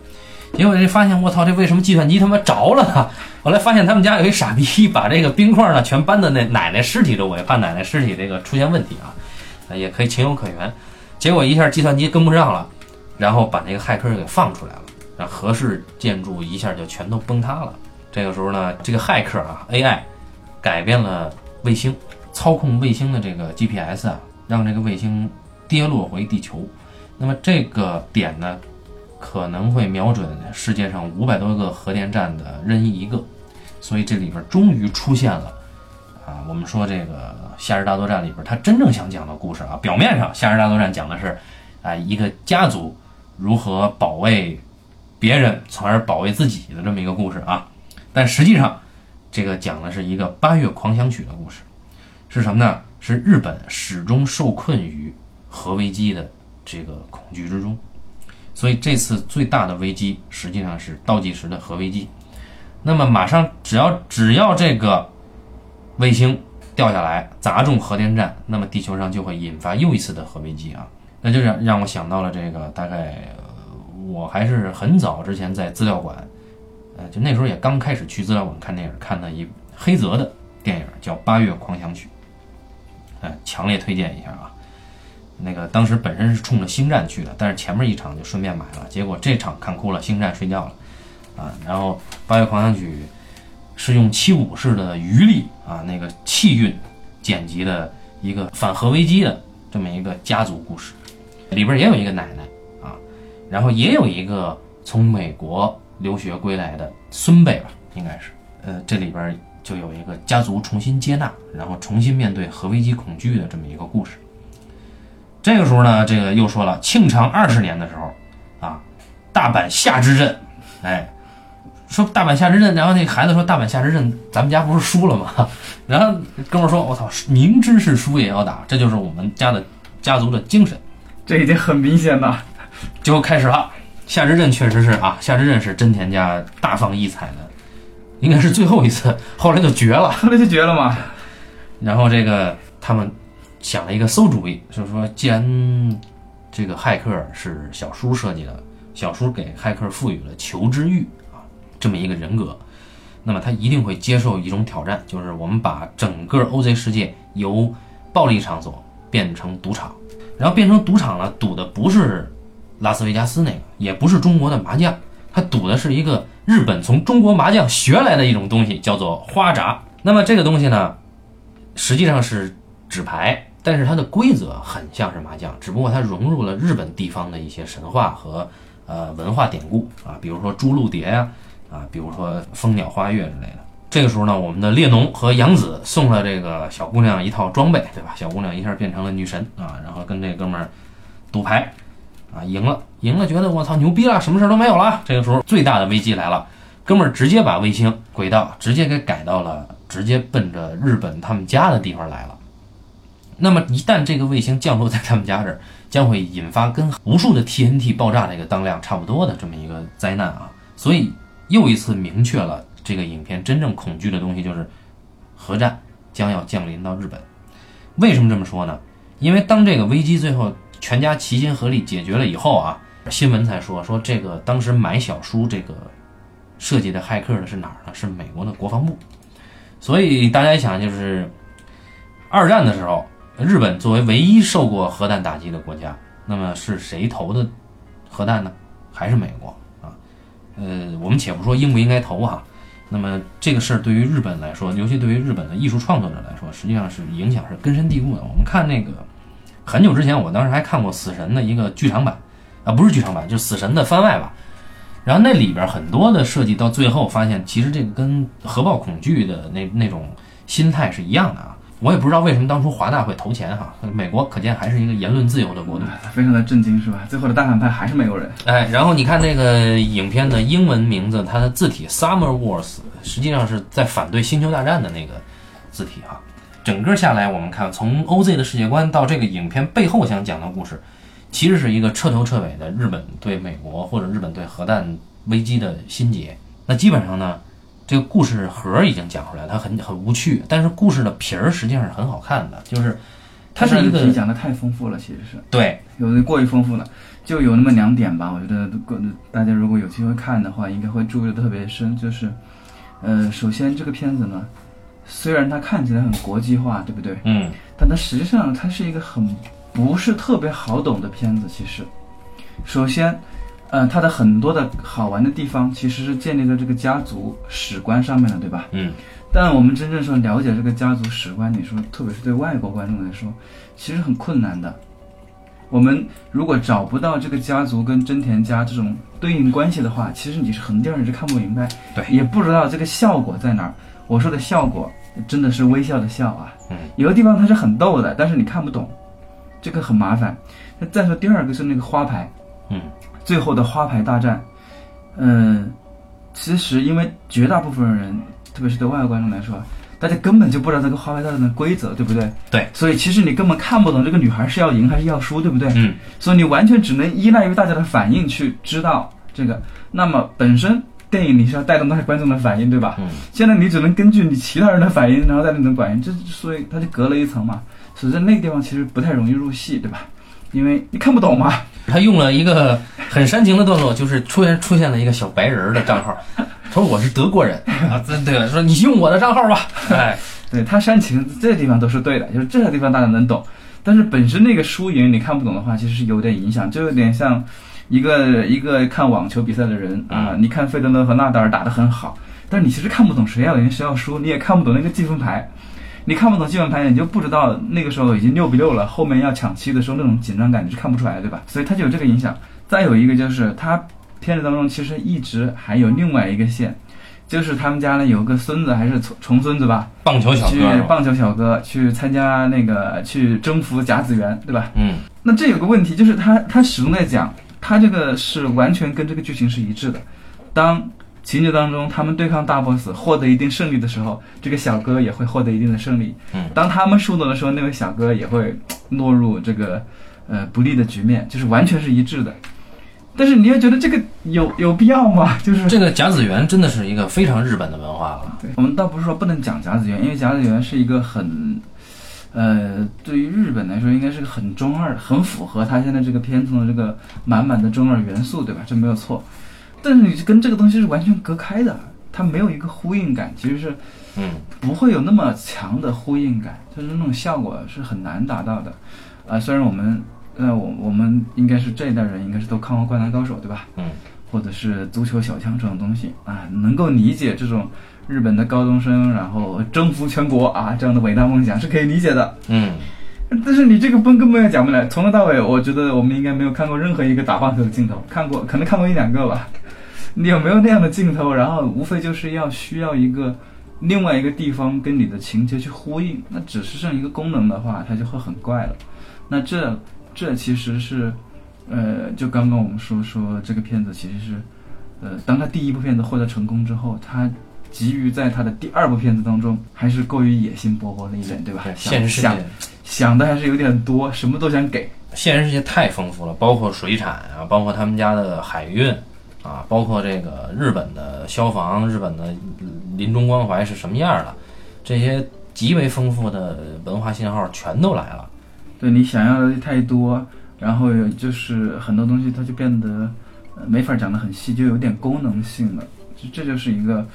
[SPEAKER 1] 结果这发现，我操，这为什么计算机他妈着了呢？后来发现他们家有一傻逼，把这个冰块呢全搬到那奶奶尸体周围，怕奶奶尸体这个出现问题啊，也可以情有可原。结果一下计算机跟不上了，然后把那个骇客给放出来了，让合适建筑一下就全都崩塌了。这个时候呢，这个骇客啊 AI 改变了。卫星操控卫星的这个 GPS 啊，让这个卫星跌落回地球。那么这个点呢，可能会瞄准世界上五百多个核电站的任意一个。所以这里边终于出现了啊，我们说这个《夏日大作战》里边他真正想讲的故事啊。表面上《夏日大作战》讲的是啊一个家族如何保卫别人，从而保卫自己的这么一个故事啊。但实际上，这个讲的是一个八月狂想曲的故事，是什么呢？是日本始终受困于核危机的这个恐惧之中，所以这次最大的危机实际上是倒计时的核危机。那么马上只要只要这个卫星掉下来砸中核电站，那么地球上就会引发又一次的核危机啊！那就让让我想到了这个，大概我还是很早之前在资料馆。就那时候也刚开始去资料馆看电影，看的一黑泽的电影叫《八月狂想曲》，哎，强烈推荐一下啊。那个当时本身是冲着星战去的，但是前面一场就顺便买了，结果这场看哭了，星战睡觉了啊。然后《八月狂想曲》是用七五式的余力啊，那个气韵剪辑的一个反核危机的这么一个家族故事，里边也有一个奶奶啊，然后也有一个从美国。留学归来的孙辈吧，应该是，呃，这里边就有一个家族重新接纳，然后重新面对核危机恐惧的这么一个故事。这个时候呢，这个又说了，庆长二十年的时候，啊，大阪夏之阵，哎，说大阪夏之阵，然后那孩子说大阪夏之阵，咱们家不是输了吗？然后哥们说，我操，明知是输也要打，这就是我们家的家族的精神。
[SPEAKER 2] 这已经很明显了，
[SPEAKER 1] 就开始了。夏之阵确实是啊，夏之阵是真田家大放异彩的，应该是最后一次，后来就绝了，
[SPEAKER 2] 后来就绝了嘛。
[SPEAKER 1] 然后这个他们想了一个馊主意，就是说，既然这个骇客是小叔设计的，小叔给骇客赋予了求知欲啊这么一个人格，那么他一定会接受一种挑战，就是我们把整个 OZ 世界由暴力场所变成赌场，然后变成赌场了，赌的不是。拉斯维加斯那个也不是中国的麻将，他赌的是一个日本从中国麻将学来的一种东西，叫做花札。那么这个东西呢，实际上是纸牌，但是它的规则很像是麻将，只不过它融入了日本地方的一些神话和呃文化典故啊，比如说朱鹭蝶呀，啊，比如说蜂鸟花月之类的。这个时候呢，我们的列侬和杨子送了这个小姑娘一套装备，对吧？小姑娘一下变成了女神啊，然后跟这哥们儿赌牌，啊，赢了，赢了，觉得我操牛逼了，什么事都没有了。这个时候最大的危机来了，哥们儿直接把卫星轨道直接给改到了直接奔着日本他们家的地方来了。那么一旦这个卫星降落在他们家这儿，将会引发跟无数的 TNT 爆炸那个当量差不多的这么一个灾难啊！所以又一次明确了这个影片真正恐惧的东西就是核战将要降临到日本。为什么这么说呢？因为当这个危机最后全家齐心合力解决了以后啊，新闻才说说这个当时买小叔这个设计的骇客的是哪儿呢？是美国的国防部。所以大家一想，就是二战的时候，日本作为唯一受过核弹打击的国家，那么是谁投的核弹呢？还是美国啊？呃，我们且不说应不应该投哈，那么这个事儿对于日本来说，尤其对于日本的艺术创作者来说，实际上是影响是根深蒂固的。我们看那个很久之前，我当时还看过《死神》的一个剧场版，啊，不是剧场版，就是《死神》的番外吧。然后那里边很多的设计到最后发现，其实这个跟核爆恐惧的那那种心态是一样的啊。我也不知道为什么当初华大会投钱哈，美国可见还是一个言论自由的国度。
[SPEAKER 2] 非常的震惊是吧？最后的大反派还是美国人。
[SPEAKER 1] 哎，然后你看那个影片的英文名字，它的字体 Summer Wars 实际上是在反对星球大战的那个字体哈。整个下来，我们看从 OZ 的世界观到这个影片背后想讲的故事，其实是一个彻头彻尾的日本对美国或者日本对核弹危机的心结。那基本上呢，这个故事核已经讲出来，它很很无趣，但是故事的皮儿实际上是很好看的，就是它是一个
[SPEAKER 2] 讲的太丰富了，其实是
[SPEAKER 1] 对
[SPEAKER 2] 有的过于丰富了，就有那么两点吧。我觉得大家如果有机会看的话，应该会注意的特别深，就是呃，首先这个片子呢，虽然它看起来很国际化，对不对？
[SPEAKER 1] 嗯
[SPEAKER 2] 但它实际上它是一个很不是特别好懂的片子。其实，首先，呃，它的很多的好玩的地方其实是建立在这个家族史观上面的，对吧？
[SPEAKER 1] 嗯
[SPEAKER 2] 但我们真正说了解这个家族史观，你说特别是对外国观众来说，其实很困难的。我们如果找不到这个家族跟真田家这种对应关系的话，其实你是横店你是看不明白，
[SPEAKER 1] 对
[SPEAKER 2] 也不知道这个效果在哪儿。我说的效果真的是微笑的笑啊，
[SPEAKER 1] 嗯，
[SPEAKER 2] 有的地方它是很逗的，但是你看不懂，这个很麻烦。那再说第二个是那个花牌，
[SPEAKER 1] 嗯
[SPEAKER 2] 最后的花牌大战，嗯，其实因为绝大部分人，特别是对外国观众来说，大家根本就不知道这个花牌大战的规则，对不对？
[SPEAKER 1] 对，
[SPEAKER 2] 所以其实你根本看不懂这个女孩是要赢还是要输，对不对？
[SPEAKER 1] 嗯
[SPEAKER 2] 所以你完全只能依赖于大家的反应去知道这个。那么本身电影你是要带动那些观众的反应，对吧？
[SPEAKER 1] 嗯
[SPEAKER 2] 现在你只能根据你其他人的反应，然后带动你的反应，这所以它就隔了一层嘛。所以在那个地方其实不太容易入戏，对吧？因为你看不懂嘛。
[SPEAKER 1] 他用了一个很煽情的段落，就是出现出现了一个小白人儿的账号，他 说我是德国人啊，对对，说你用我的账号吧，哎，
[SPEAKER 2] 对他煽情这个地方都是对的，就是这个地方大家能懂，但是本身那个输赢你看不懂的话，其实是有点影响，就有点像一个一个看网球比赛的人啊，你看费德勒和纳达尔打得很好，但是你其实看不懂谁要赢谁要输，你也看不懂那个积分牌，你看不懂积分牌，你就不知道那个时候已经六比六了，后面要抢七的时候那种紧张感你是看不出来，对吧？所以它就有这个影响。再有一个就是他片子当中其实一直还有另外一个线。就是他们家呢有个孙子还是重重孙子吧，
[SPEAKER 1] 棒球小
[SPEAKER 2] 去
[SPEAKER 1] 哥是吧，
[SPEAKER 2] 棒球小哥去参加那个去征服甲子园，对吧？
[SPEAKER 1] 嗯
[SPEAKER 2] 那这有个问题，就是他他始终在讲，他这个是完全跟这个剧情是一致的。当情节当中他们对抗大 boss 获得一定胜利的时候，这个小哥也会获得一定的胜利。
[SPEAKER 1] 嗯，
[SPEAKER 2] 当他们输了的时候，那位小哥也会落入这个呃不利的局面，就是完全是一致的。但是你又觉得这个有有必要吗？就是
[SPEAKER 1] 这个甲子园真的是一个非常日本的文化了，
[SPEAKER 2] 对，我们倒不是说不能讲甲子园，因为甲子园是一个很，呃，对于日本来说，应该是个很中二、很符合他现在这个片子的这个满满的中二元素，对吧？这没有错。但是你跟这个东西是完全隔开的，它没有一个呼应感，其实是
[SPEAKER 1] 嗯
[SPEAKER 2] 不会有那么强的呼应感，就是那种效果是很难达到的。啊、虽然我们，呃，我我们应该是这一代人，应该是都看过《灌篮高手》，对吧？
[SPEAKER 1] 嗯
[SPEAKER 2] 或者是足球小将这种东西啊，能够理解这种日本的高中生然后征服全国啊这样的伟大梦想是可以理解的。
[SPEAKER 1] 嗯，
[SPEAKER 2] 但是你这个分根本也讲不来，从头到尾，我觉得我们应该没有看过任何一个打棒球的镜头，看过可能看过一两个吧。你有没有那样的镜头？然后无非就是要需要一个另外一个地方跟你的情节去呼应，那只是剩一个功能的话，它就会很怪了。那这这其实是。呃，就刚刚我们说说这个片子其实是，呃，当他第一部片子获得成功之后，他急于在他的第二部片子当中还是过于野心勃勃了一点，对吧？
[SPEAKER 1] 现实世界
[SPEAKER 2] 想的还是有点多，什么都想给。
[SPEAKER 1] 现实世界太丰富了，包括水产啊，包括他们家的海运啊，包括这个日本的消防、日本的临终关怀是什么样的，这些极为丰富的文化信号全都来了。
[SPEAKER 2] 对你想要的太多。然后就是很多东西，它就变得没法讲得很细，就有点功能性了。这这就是一个，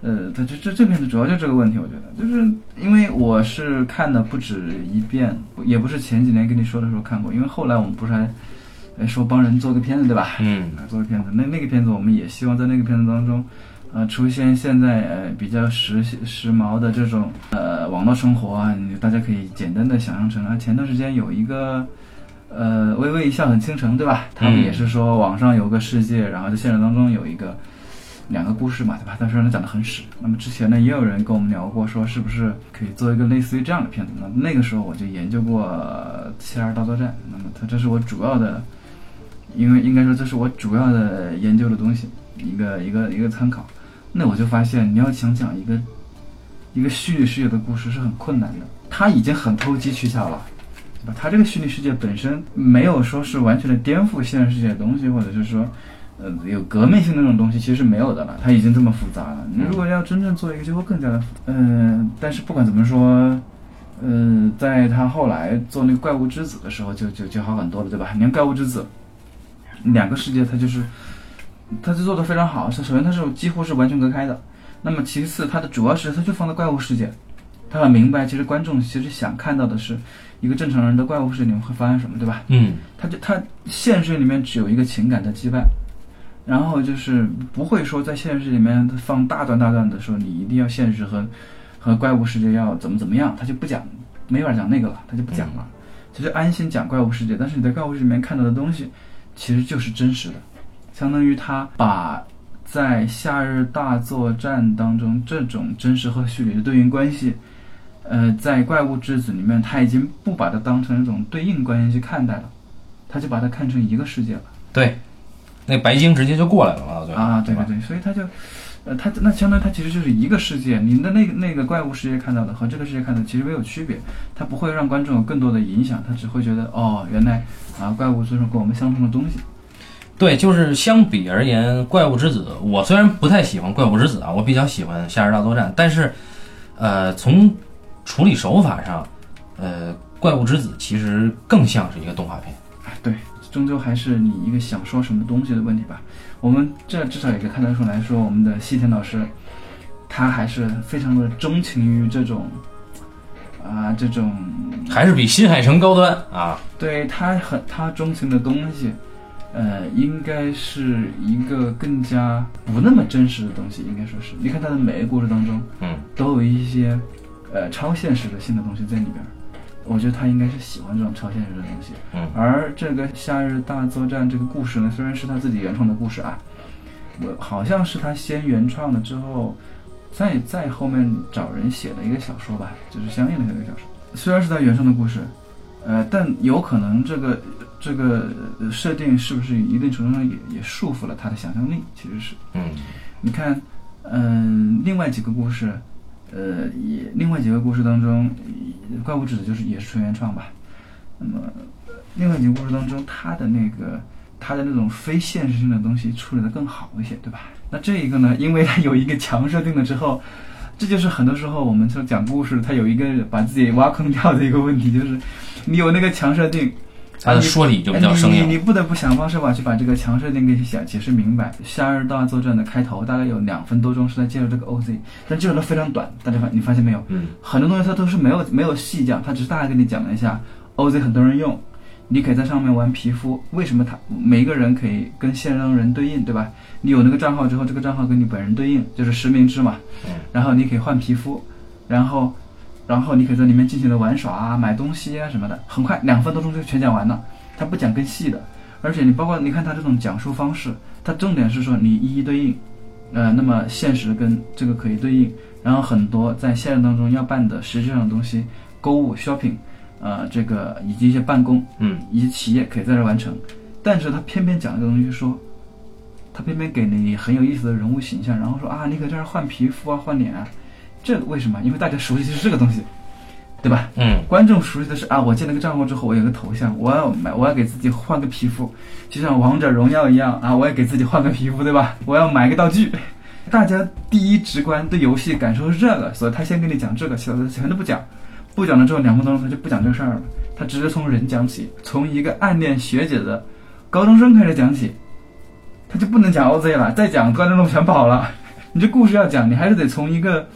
[SPEAKER 2] 呃，它这这这片子主要就这个问题，我觉得，就是因为我是看的不止一遍，也不是前几年跟你说的时候看过，因为后来我们不是还说帮人做个片子对吧？
[SPEAKER 1] 嗯，
[SPEAKER 2] 做个片子，那那个片子我们也希望在那个片子当中，呃，出现现在呃比较时时髦的这种呃网络生活啊，大家可以简单的想象成啊，前段时间有一个。呃，微微一笑很倾城，对吧？他们也是说网上有个世界，然后在现实当中有一个两个故事嘛，对吧？但是他讲的很屎。那么之前呢也有人跟我们聊过，说是不是可以做一个类似于这样的片子？那那个时候我就研究过《七二大作战》，那么它这是我主要的，因为应该说这是我主要的研究的东西，一个一个一个参考。那我就发现，你要想讲一个一个虚拟世界的故事是很困难的，它已经很投机取巧了。它这个虚拟世界本身没有说是完全的颠覆现实世界的东西，或者是说，呃，有革命性的那种东西，其实是没有的了。它已经这么复杂了。你如果要真正做一个，就会更加的，嗯。但是不管怎么说，嗯，在他后来做那个怪物之子的时候，就就就好很多了，对吧？你看怪物之子，两个世界，它就是，它就做的非常好。首先，它是几乎是完全隔开的。那么其次，它的主要是它就放在怪物世界，他很明白，其实观众其实想看到的是。一个正常人的怪物世界里面会发生什么，对吧？
[SPEAKER 1] 嗯，
[SPEAKER 2] 他就他现实里面只有一个情感的羁绊，然后就是不会说在现实里面放大段大段的说你一定要现实和和怪物世界要怎么怎么样，他就不讲，没法讲那个了，他就不讲了，他就安心讲怪物世界。但是你在怪物世界里面看到的东西其实就是真实的，相当于他把在夏日大作战当中这种真实和虚拟的对应关系。呃，在怪物之子里面，他已经不把它当成一种对应关系去看待了，他就把它看成一个世界了。
[SPEAKER 1] 对，那白鲸直接就过来了嘛，
[SPEAKER 2] 对啊，对对对，所以他就，呃，他那相当于他其实就是一个世界，您的那个那个怪物世界看到的和这个世界看到的其实没有区别，他不会让观众有更多的影响，他只会觉得哦，原来啊，怪物就是跟我们相同的东西。
[SPEAKER 1] 对，就是相比而言，怪物之子，我虽然不太喜欢怪物之子啊，我比较喜欢夏日大作战，但是，呃，从处理手法上，呃，怪物之子其实更像是一个动画片。
[SPEAKER 2] 哎，对，终究还是你一个想说什么东西的问题吧。我们这至少也可以看得出来说，我们的西田老师，他还是非常的钟情于这种，啊，这种
[SPEAKER 1] 还是比新海诚高端啊。
[SPEAKER 2] 对他很他钟情的东西，呃，应该是一个更加不那么真实的东西，应该说是。你看他的每个故事当中，
[SPEAKER 1] 嗯，
[SPEAKER 2] 都有一些。呃，超现实的新的东西在里边，我觉得他应该是喜欢这种超现实的东西。
[SPEAKER 1] 嗯，
[SPEAKER 2] 而这个《夏日大作战》这个故事呢，虽然是他自己原创的故事啊，我好像是他先原创了之后，再再后面找人写的一个小说吧，就是相应的一个小说。虽然是他原创的故事，呃，但有可能这个这个设定是不是一定程度上也也束缚了他的想象力？其实是。
[SPEAKER 1] 嗯，
[SPEAKER 2] 你看，嗯，另外几个故事。呃，也另外几个故事当中，怪物指的就是也是纯原创吧。那么，另外几个故事当中，它的那个它的那种非现实性的东西处理的更好一些，对吧？那这一个呢，因为它有一个强设定了之后，这就是很多时候我们说讲故事，它有一个把自己挖坑掉的一个问题，就是你有那个强设定。
[SPEAKER 1] 他的说理就比较生硬，
[SPEAKER 2] 你你不得不想方设法去把这个强设定给想解释明白。夏日大作战的开头大概有两分多钟是在介绍这个 OZ，但介绍的非常短。大家发你发现没有？
[SPEAKER 1] 嗯，
[SPEAKER 2] 很多东西它都是没有没有细讲，它只是大概跟你讲了一下 OZ 很多人用，你可以在上面玩皮肤。为什么他每一个人可以跟现实当中人对应，对吧？你有那个账号之后，这个账号跟你本人对应，就是实名制嘛。
[SPEAKER 1] 嗯
[SPEAKER 2] 然后你可以换皮肤，然后，然后你可以在里面尽情的玩耍啊、买东西啊什么的，很快两分多钟就全讲完了。他不讲更细的，而且你包括你看他这种讲述方式，他重点是说你一一对应，呃，那么现实跟这个可以对应，然后很多在现实当中要办的实际上的东西，购物、shopping，呃，这个以及一些办公，
[SPEAKER 1] 嗯，
[SPEAKER 2] 以及企业可以在这儿完成，但是他偏偏讲一个东西说，他偏偏给你很有意思的人物形象，然后说啊，你可以在这儿换皮肤啊、换脸啊，这为什么？因为大家熟悉的是这个东西，对吧？
[SPEAKER 1] 嗯
[SPEAKER 2] 观众熟悉的是啊，我建了个账号之后，我有个头像，我要买，我要给自己换个皮肤，就像王者荣耀一样啊，我要给自己换个皮肤，对吧？我要买个道具。大家第一直观对游戏感受是这个，所以他先跟你讲这个，其他的全都不讲。不讲了之后，两分钟他就不讲这个事儿了，他直接从人讲起，从一个暗恋学姐的高中生开始讲起，他就不能讲 OZ 了，再讲观众都全跑了。你这故事要讲，你还是得从一个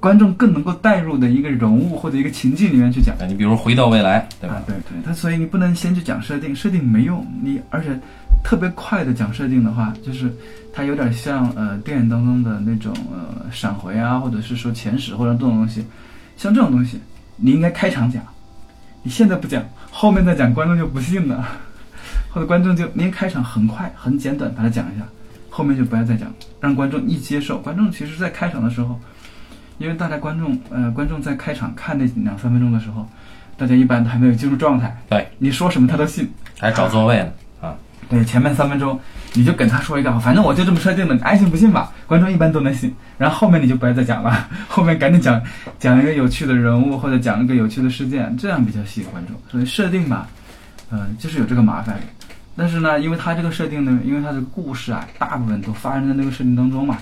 [SPEAKER 2] 观众更能够带入的一个人物或者一个情境里面去讲。
[SPEAKER 1] 你比如回到未来，对吧
[SPEAKER 2] 啊？？对对，他所以你不能先去讲设定，设定没用。你而且特别快的讲设定的话，就是它有点像呃电影当中的那种呃闪回啊，或者是说前史或者这种东西，像这种东西，你应该开场讲，你现在不讲，后面再讲，观众就不信了，或者观众就您开场很快很简短把它讲一下，后面就不要再讲，让观众一接受。观众其实在开场的时候。因为大家观众，呃，观众在开场看那两三分钟的时候，大家一般都还没有进入状态，
[SPEAKER 1] 对，
[SPEAKER 2] 你说什么他都信。
[SPEAKER 1] 还找座位呢啊！
[SPEAKER 2] 对，前面三分钟你就跟他说一个，反正我就这么设定的，你爱信不信吧。观众一般都能信，然后后面你就不要再讲了，后面赶紧讲讲一个有趣的人物或者讲一个有趣的事件，这样比较吸引观众。所以设定吧，嗯、就是有这个麻烦。但是呢，因为它这个设定呢，因为它的故事啊，大部分都发生在那个设定当中嘛，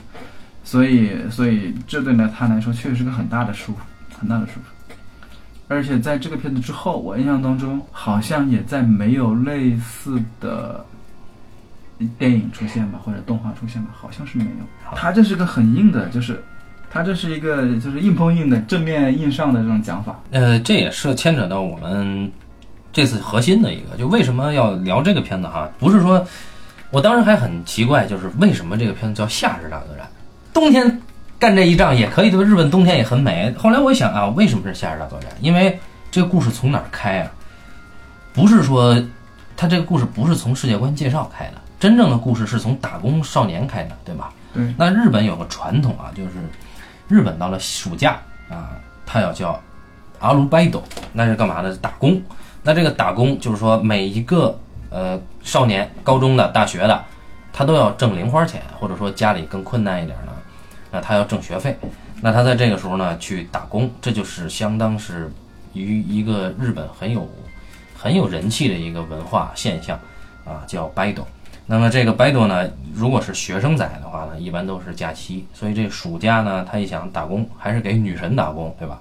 [SPEAKER 2] 所以所以这对呢他来说确实是个很大的舒服，很大的舒服。而且在这个片子之后，我印象当中好像也再没有类似的电影出现吧，或者动画出现吧，好像是没有。他这是个很硬的，就是他这是一个就是硬碰硬的正面硬上的这种讲法。
[SPEAKER 1] 呃，这也是牵扯到我们这次核心的一个，就为什么要聊这个片子哈？不是说，我当时还很奇怪，就是为什么这个片子叫《夏日大作战》，冬天干这一仗也可以，对吧？日本冬天也很美。后来我一想啊，为什么是夏日大作战？因为这个故事从哪儿开啊？不是说他这个故事不是从世界观介绍开的，真正的故事是从打工少年开的，对吧？
[SPEAKER 2] 对，
[SPEAKER 1] 那日本有个传统啊，就是日本到了暑假啊，他要叫阿鲁拜斗，那是干嘛的？打工。那这个打工就是说，每一个呃少年，高中的、大学的，他都要挣零花钱，或者说家里更困难一点呢，那他要挣学费。那他在这个时候呢去打工，这就是相当是于一个日本很有很有人气的一个文化现象啊，叫拜斗。那么这个拜斗呢，如果是学生仔的话呢，一般都是假期，所以这暑假呢，他一想打工，还是给女神打工，对吧？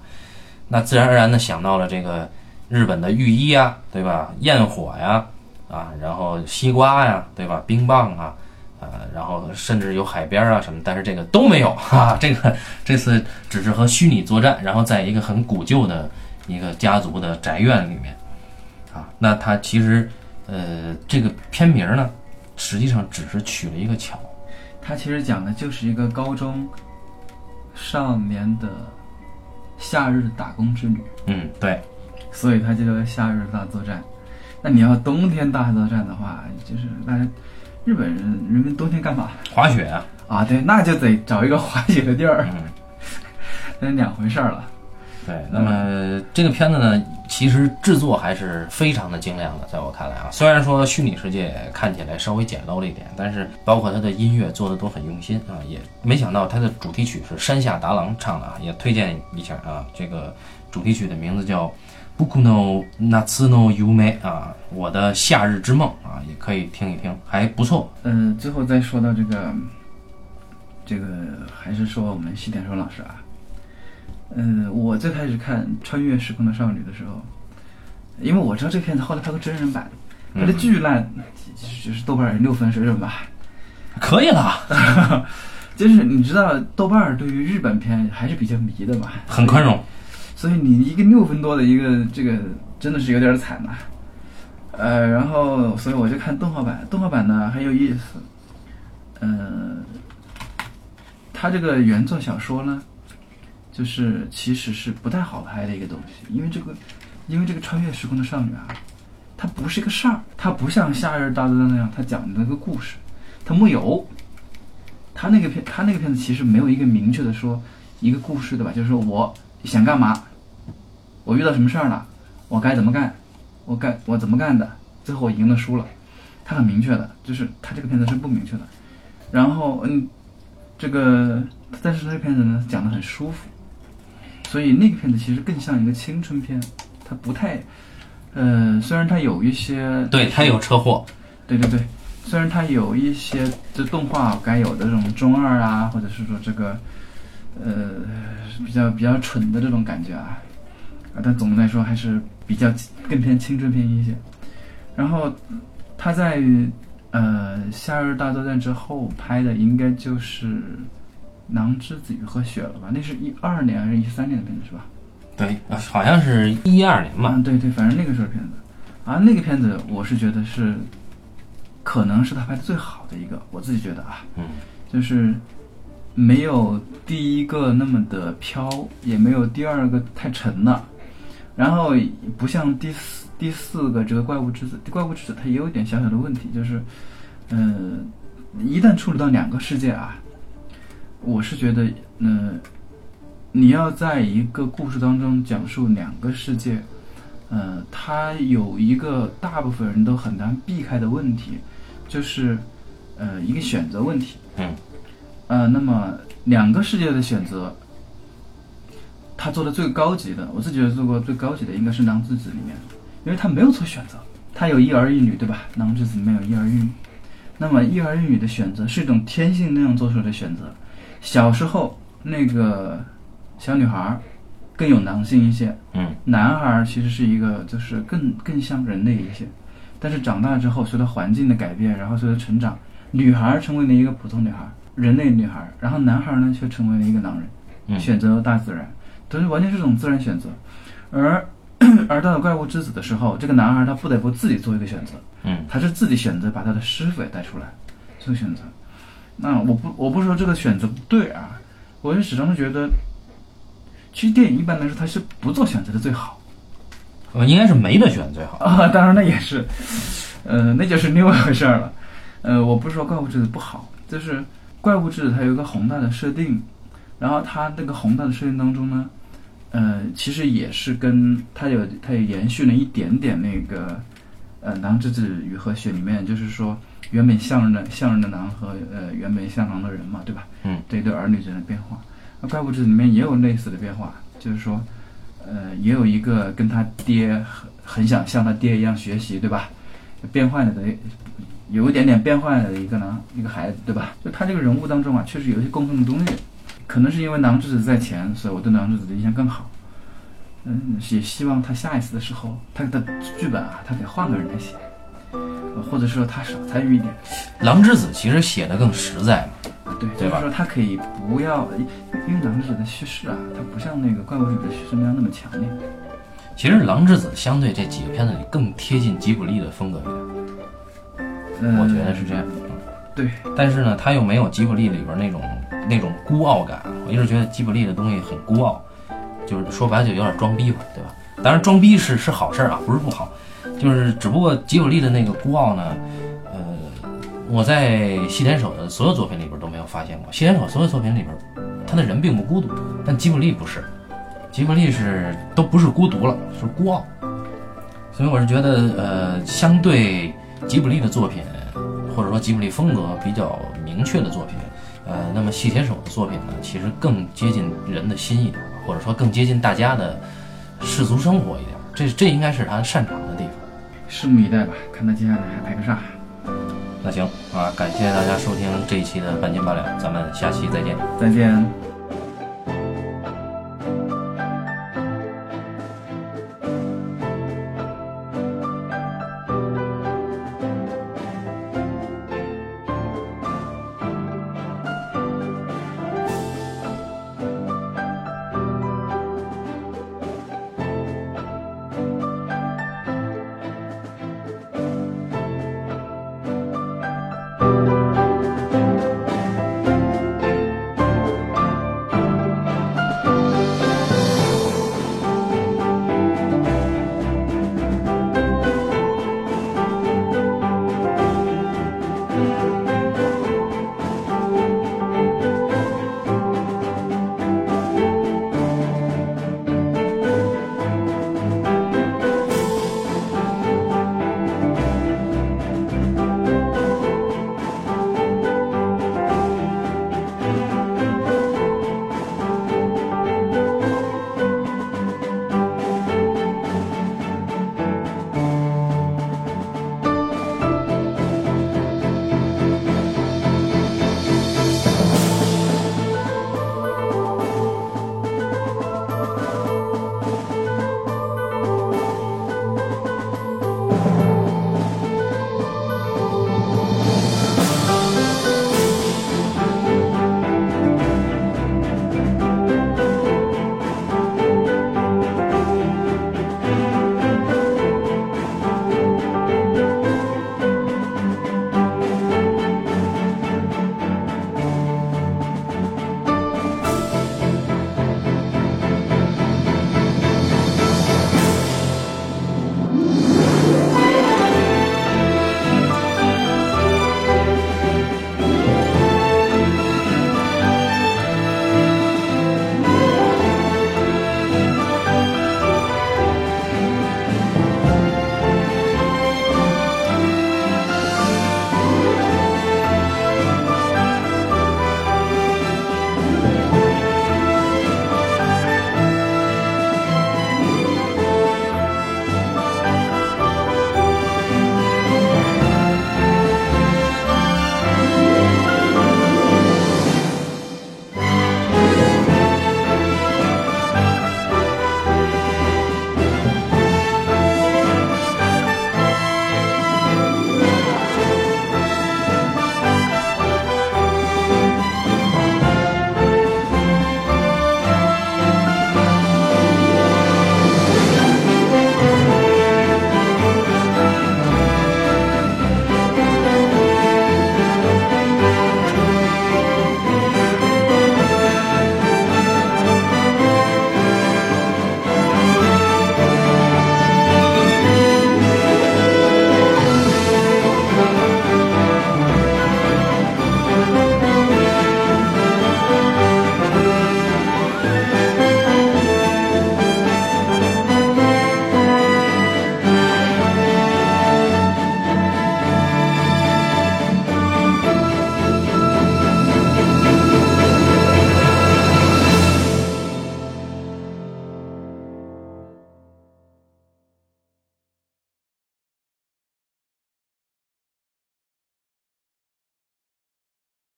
[SPEAKER 1] 那自然而然的想到了这个日本的浴衣啊，对吧？焰火呀，啊，然后西瓜呀，对吧？冰棒啊，呃，然后甚至有海边啊什么，但是这个都没有哈、这个这次只是和虚拟作战，然后在一个很古旧的一个家族的宅院里面，啊，那它其实呃这个片名呢，实际上只是取了一个巧，
[SPEAKER 2] 它其实讲的就是一个高中少年的夏日打工之旅，
[SPEAKER 1] 嗯，对，
[SPEAKER 2] 所以它就叫夏日大作战。那你要冬天大作战的话，就是大家日本人人们冬天干嘛
[SPEAKER 1] 滑雪啊，
[SPEAKER 2] 啊？对，那就得找一个滑雪的地儿，
[SPEAKER 1] 嗯。
[SPEAKER 2] 那是两回事儿了。
[SPEAKER 1] 对，那么这个片子呢，其实制作还是非常的精良的，在我看来啊，虽然说虚拟世界看起来稍微简陋了一点，但是包括它的音乐做的都很用心啊，也没想到它的主题曲是山下达郎唱的啊，也推荐一下啊，这个主题曲的名字叫《Boku no Natsu no Yume》啊，我的夏日之梦啊，也可以听一听，还不错。
[SPEAKER 2] 嗯、最后再说到这个，这个还是说我们西田守老师啊，嗯、我最开始看《穿越时空的少女》的时候，因为我知道这片子后来拍过真人版，拍的巨烂，就是豆瓣儿六分水准吧。
[SPEAKER 1] 可以了，
[SPEAKER 2] 就是你知道豆瓣儿对于日本片还是比较迷的嘛，
[SPEAKER 1] 很宽容。
[SPEAKER 2] 所以你一个六分多的一个这个真的是有点惨呐、呃，然后所以我就看动画版，动画版呢很有意思，呃，它这个原作小说呢，就是其实是不太好拍的一个东西，因为这个，因为这个穿越时空的少女啊，它不是一个事儿，它不像《夏日大作战》那样，它讲的那个故事，它木有，它那个片，它那个片子其实没有一个明确的说一个故事，对吧？就是说我想干嘛，我遇到什么事儿了，我该怎么干。我该我怎么干的？最后我赢了输了，他很明确的，就是他这个片子是不明确的。然后嗯，这个但是这个片子呢讲的很舒服，所以那个片子其实更像一个青春片，它不太，呃，虽然它有一些
[SPEAKER 1] 对它有车祸，
[SPEAKER 2] 对对对，虽然它有一些这动画该有的这种中二啊，或者是说这个呃比较比较蠢的这种感觉啊，啊，但总的来说还是比较更偏青春片一些。然后他在呃《夏日大作战》之后拍的应该就是《狼之子与和雪》了吧？那是一二年还是一三年的片子是吧？
[SPEAKER 1] 对，啊好像是一二年吧。
[SPEAKER 2] 嗯，对对，反正那个时候的片子，啊，那个片子我是觉得是，可能是他拍的最好的一个，我自己觉得啊，
[SPEAKER 1] 嗯，
[SPEAKER 2] 就是没有第一个那么的飘，也没有第二个太沉了，然后不像第四第四个这个怪物之子，怪物之子它也有点小小的问题，就是，呃，一旦处理到两个世界啊，我是觉得，嗯、你要在一个故事当中讲述两个世界，呃，它有一个大部分人都很难避开的问题，就是呃一个选择问题。
[SPEAKER 1] 嗯，
[SPEAKER 2] 呃，那么两个世界的选择，他做的最高级的，我自己觉得做过最高级的应该是《狼之子》里面，因为他没有做选择，他有一儿一女，对吧？《狼之子》里面有一儿一女，那么一儿一女的选择是一种天性那样做出来的选择。小时候那个小女孩儿更有狼性一些，
[SPEAKER 1] 嗯，
[SPEAKER 2] 男孩儿其实是一个就是更更像人类一些，但是长大之后，随着环境的改变，然后随着成长，女孩儿成为了一个普通女孩儿，人类女孩儿，然后男孩儿呢却成为了一个狼人，
[SPEAKER 1] 嗯
[SPEAKER 2] 选择了大自然，都是完全是这种自然选择，而 而到了怪物之子的时候，这个男孩他不得不自己做一个选择，
[SPEAKER 1] 嗯，
[SPEAKER 2] 他是自己选择把他的师傅也带出来，做选择。那我不我不是说这个选择不对啊，我是始终是觉得，其实电影一般来说它是不做选择的最好
[SPEAKER 1] 呃应该是没得选最好。
[SPEAKER 2] 啊。当然那也是，呃，那就是另外一回事儿了。呃，我不是说怪物之子不好，就是怪物之子它有一个宏大的设定，然后它那个宏大的设定当中呢，呃，其实也是跟它有它也延续了一点点那个呃《狼之子与和雪》里面，就是说原本像人的像人的狼和呃原本像狼的人嘛，对吧？
[SPEAKER 1] 嗯，
[SPEAKER 2] 这一对儿女之间的变化。那怪物之子里面也有类似的变化，就是说，呃，也有一个跟他爹很很想像他爹一样学习，对吧？变坏了的，有一点点变坏的一个呢，一个孩子，对吧？就他这个人物当中啊，确实有一些共同的东西。可能是因为狼之子在前，所以我对狼之子的印象更好。嗯，也希望他下一次的时候，他的剧本啊，他得换个人来写，呃或者说他少参与一点。
[SPEAKER 1] 狼之子其实写的更实在
[SPEAKER 2] 对，就是说他可以不要，因为狼之子的叙事啊，它不像那个怪物之子的叙事那样那么强烈。
[SPEAKER 1] 其实狼之子相对这几个片子里更贴近吉卜力的风格一点，
[SPEAKER 2] 嗯，
[SPEAKER 1] 我觉得是这样。嗯
[SPEAKER 2] 对，
[SPEAKER 1] 但是呢，他又没有吉卜力里边那种那种孤傲感。我一直觉得吉卜力的东西很孤傲，就是说白了就有点装逼吧，对吧？当然，装逼是是好事儿啊，不是不好，就是只不过吉卜力的那个孤傲呢，呃，我在西田守的所有作品里边都没有发现过。西田守所有作品里边，他的人并不孤独，但吉卜力不是，吉卜力是都不是孤独了，是孤傲。所以我是觉得，呃，相对吉卜力的作品，或者说吉卜力风格比较明确的作品，呃，那么细铁手的作品呢，其实更接近人的心一点，或者说更接近大家的世俗生活一点。这这应该是他擅长的地方。
[SPEAKER 2] 拭目以待吧，看他接下来还拍个啥。
[SPEAKER 1] 那行啊，感谢大家收听这一期的半斤八两，咱们下期再见。
[SPEAKER 2] 再见。